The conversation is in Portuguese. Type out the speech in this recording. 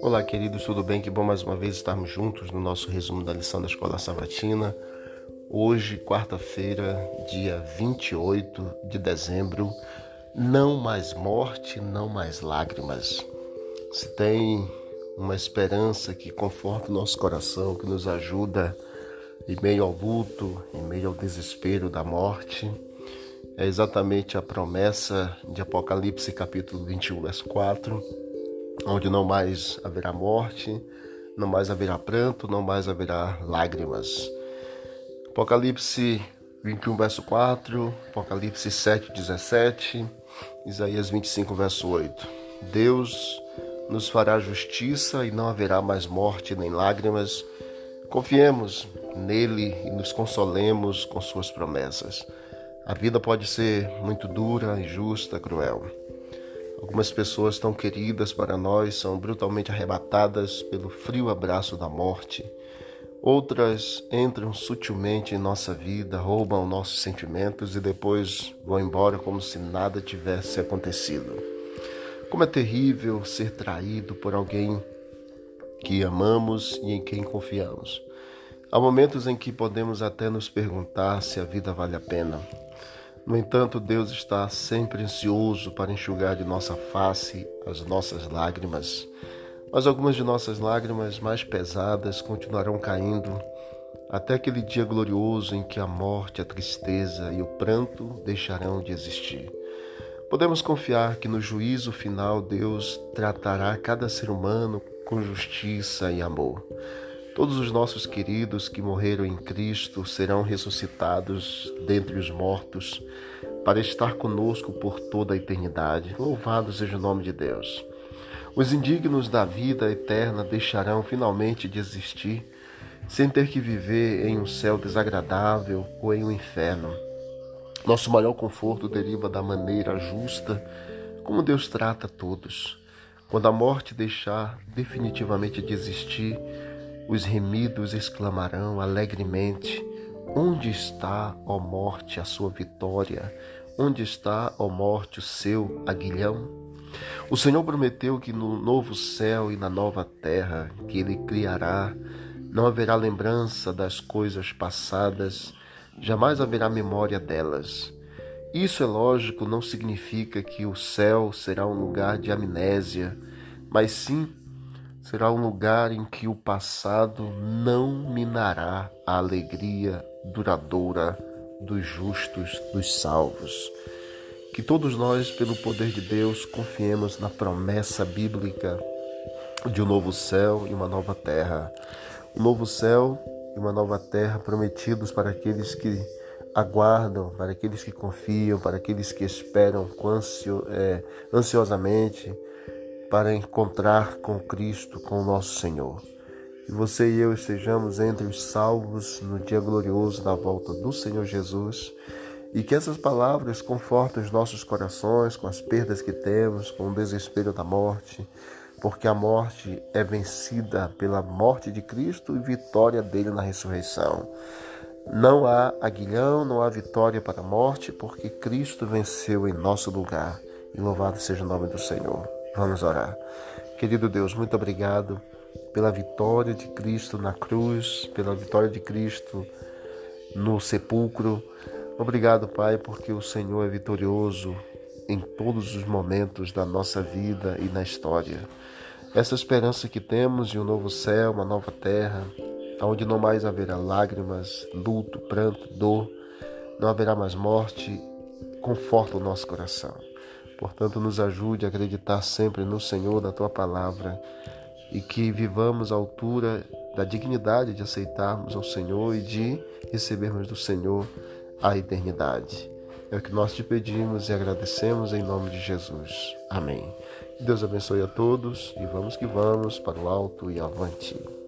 Olá, queridos, tudo bem? Que bom mais uma vez estarmos juntos no nosso resumo da lição da Escola Sabatina. Hoje, quarta-feira, dia 28 de dezembro, não mais morte, não mais lágrimas. Se tem uma esperança que conforta o nosso coração, que nos ajuda em meio ao luto, em meio ao desespero da morte, é exatamente a promessa de Apocalipse capítulo 21, verso 4, onde não mais haverá morte, não mais haverá pranto, não mais haverá lágrimas. Apocalipse 21, verso 4, Apocalipse 7, 17, Isaías 25, verso 8. Deus nos fará justiça e não haverá mais morte nem lágrimas. Confiemos nele e nos consolemos com suas promessas. A vida pode ser muito dura, injusta, cruel. Algumas pessoas tão queridas para nós são brutalmente arrebatadas pelo frio abraço da morte. Outras entram sutilmente em nossa vida, roubam nossos sentimentos e depois vão embora como se nada tivesse acontecido. Como é terrível ser traído por alguém que amamos e em quem confiamos. Há momentos em que podemos até nos perguntar se a vida vale a pena. No entanto, Deus está sempre ansioso para enxugar de nossa face as nossas lágrimas. Mas algumas de nossas lágrimas mais pesadas continuarão caindo até aquele dia glorioso em que a morte, a tristeza e o pranto deixarão de existir. Podemos confiar que no juízo final Deus tratará cada ser humano com justiça e amor. Todos os nossos queridos que morreram em Cristo serão ressuscitados dentre os mortos para estar conosco por toda a eternidade. Louvado seja o nome de Deus. Os indignos da vida eterna deixarão finalmente de existir, sem ter que viver em um céu desagradável ou em um inferno. Nosso maior conforto deriva da maneira justa como Deus trata todos. Quando a morte deixar definitivamente de existir, os remidos exclamarão alegremente: Onde está, ó morte, a sua vitória? Onde está, ó morte, o seu aguilhão? O Senhor prometeu que no novo céu e na nova terra que Ele criará, não haverá lembrança das coisas passadas, jamais haverá memória delas. Isso é lógico, não significa que o céu será um lugar de amnésia, mas sim será um lugar em que o passado não minará a alegria duradoura dos justos, dos salvos. Que todos nós, pelo poder de Deus, confiemos na promessa bíblica de um novo céu e uma nova terra. Um novo céu e uma nova terra prometidos para aqueles que aguardam, para aqueles que confiam, para aqueles que esperam é, ansiosamente para encontrar com Cristo, com o nosso Senhor. Que você e eu estejamos entre os salvos no dia glorioso da volta do Senhor Jesus e que essas palavras confortem os nossos corações com as perdas que temos, com o desespero da morte, porque a morte é vencida pela morte de Cristo e vitória dele na ressurreição. Não há aguilhão, não há vitória para a morte, porque Cristo venceu em nosso lugar. E louvado seja o nome do Senhor. Vamos orar. Querido Deus, muito obrigado pela vitória de Cristo na cruz, pela vitória de Cristo no sepulcro. Obrigado, Pai, porque o Senhor é vitorioso em todos os momentos da nossa vida e na história. Essa esperança que temos de um novo céu, uma nova terra, onde não mais haverá lágrimas, luto, pranto, dor, não haverá mais morte, conforta o nosso coração. Portanto, nos ajude a acreditar sempre no Senhor, na tua palavra, e que vivamos à altura da dignidade de aceitarmos ao Senhor e de recebermos do Senhor a eternidade. É o que nós te pedimos e agradecemos em nome de Jesus. Amém. Deus abençoe a todos e vamos que vamos para o alto e avante.